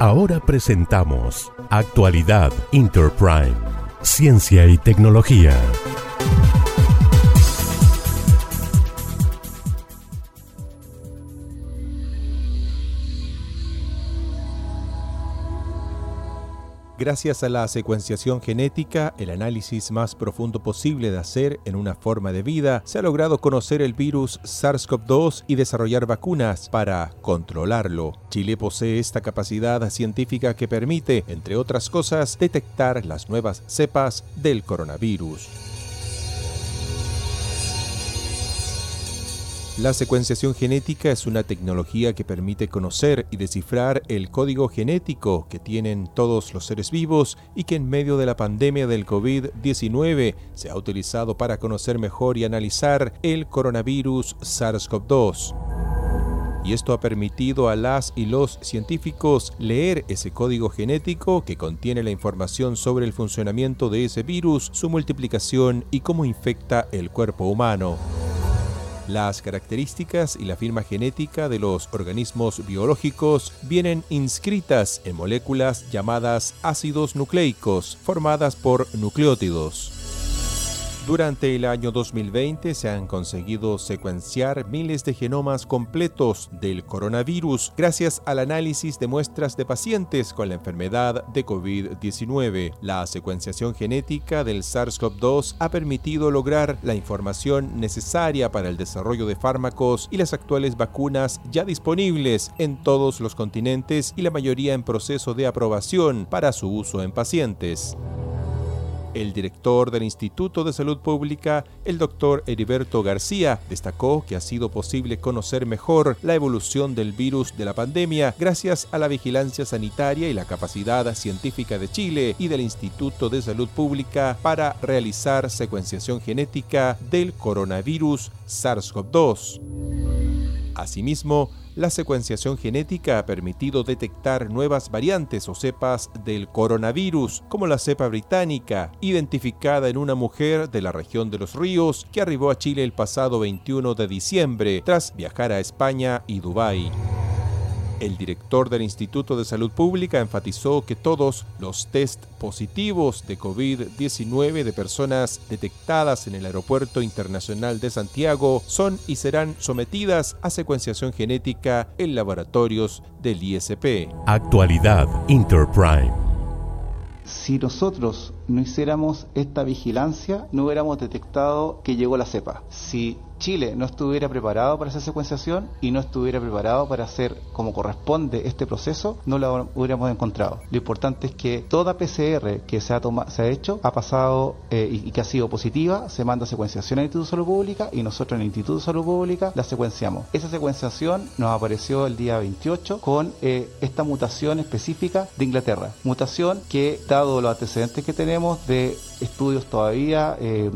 Ahora presentamos Actualidad Interprime, Ciencia y Tecnología. Gracias a la secuenciación genética, el análisis más profundo posible de hacer en una forma de vida, se ha logrado conocer el virus SARS-CoV-2 y desarrollar vacunas para controlarlo. Chile posee esta capacidad científica que permite, entre otras cosas, detectar las nuevas cepas del coronavirus. La secuenciación genética es una tecnología que permite conocer y descifrar el código genético que tienen todos los seres vivos y que en medio de la pandemia del COVID-19 se ha utilizado para conocer mejor y analizar el coronavirus SARS-CoV-2 y esto ha permitido a las y los científicos leer ese código genético que contiene la información sobre el funcionamiento de ese virus, su multiplicación y cómo infecta el cuerpo humano. Las características y la firma genética de los organismos biológicos vienen inscritas en moléculas llamadas ácidos nucleicos, formadas por nucleótidos. Durante el año 2020 se han conseguido secuenciar miles de genomas completos del coronavirus gracias al análisis de muestras de pacientes con la enfermedad de COVID-19. La secuenciación genética del SARS-CoV-2 ha permitido lograr la información necesaria para el desarrollo de fármacos y las actuales vacunas ya disponibles en todos los continentes y la mayoría en proceso de aprobación para su uso en pacientes. El director del Instituto de Salud Pública, el doctor Heriberto García, destacó que ha sido posible conocer mejor la evolución del virus de la pandemia gracias a la vigilancia sanitaria y la capacidad científica de Chile y del Instituto de Salud Pública para realizar secuenciación genética del coronavirus SARS-CoV-2. Asimismo, la secuenciación genética ha permitido detectar nuevas variantes o cepas del coronavirus, como la cepa británica, identificada en una mujer de la región de los ríos que arribó a Chile el pasado 21 de diciembre tras viajar a España y Dubái. El director del Instituto de Salud Pública enfatizó que todos los test positivos de COVID-19 de personas detectadas en el Aeropuerto Internacional de Santiago son y serán sometidas a secuenciación genética en laboratorios del ISP. Actualidad Interprime. Si nosotros no hiciéramos esta vigilancia, no hubiéramos detectado que llegó la cepa. Si Chile no estuviera preparado para esa secuenciación y no estuviera preparado para hacer como corresponde este proceso, no lo hubiéramos encontrado. Lo importante es que toda PCR que se ha, se ha hecho ha pasado eh, y, que ha sido positiva, se manda secuenciación al Instituto de Salud Pública y nosotros en el Instituto de Salud Pública la secuenciamos. Esa secuenciación nos apareció el día 28 con eh, esta mutación específica de Inglaterra. Mutación que, dado los antecedentes que tenemos de estudios todavía, eh,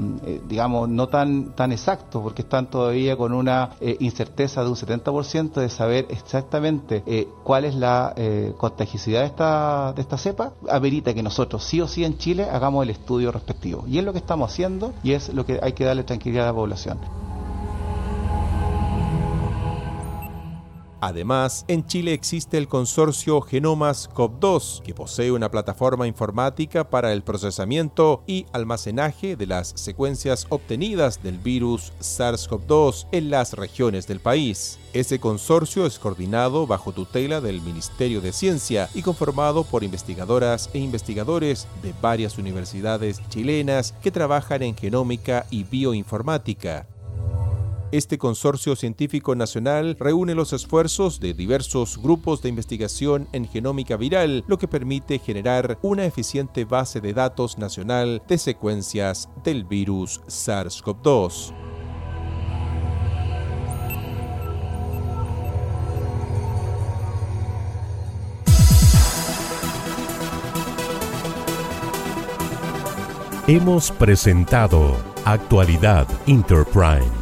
digamos, no tan, tan exactos, porque están todavía con una eh, incerteza de un 70% de saber exactamente eh, cuál es la eh, contagiosidad de esta, de esta cepa, amerita que nosotros sí o sí en Chile hagamos el estudio respectivo. Y es lo que estamos haciendo y es lo que hay que darle tranquilidad a la población. Además, en Chile existe el consorcio Genomas COP2, que posee una plataforma informática para el procesamiento y almacenaje de las secuencias obtenidas del virus SARS-CoV-2 en las regiones del país. Ese consorcio es coordinado bajo tutela del Ministerio de Ciencia y conformado por investigadoras e investigadores de varias universidades chilenas que trabajan en genómica y bioinformática. Este consorcio científico nacional reúne los esfuerzos de diversos grupos de investigación en genómica viral, lo que permite generar una eficiente base de datos nacional de secuencias del virus SARS-CoV-2. Hemos presentado Actualidad Interprime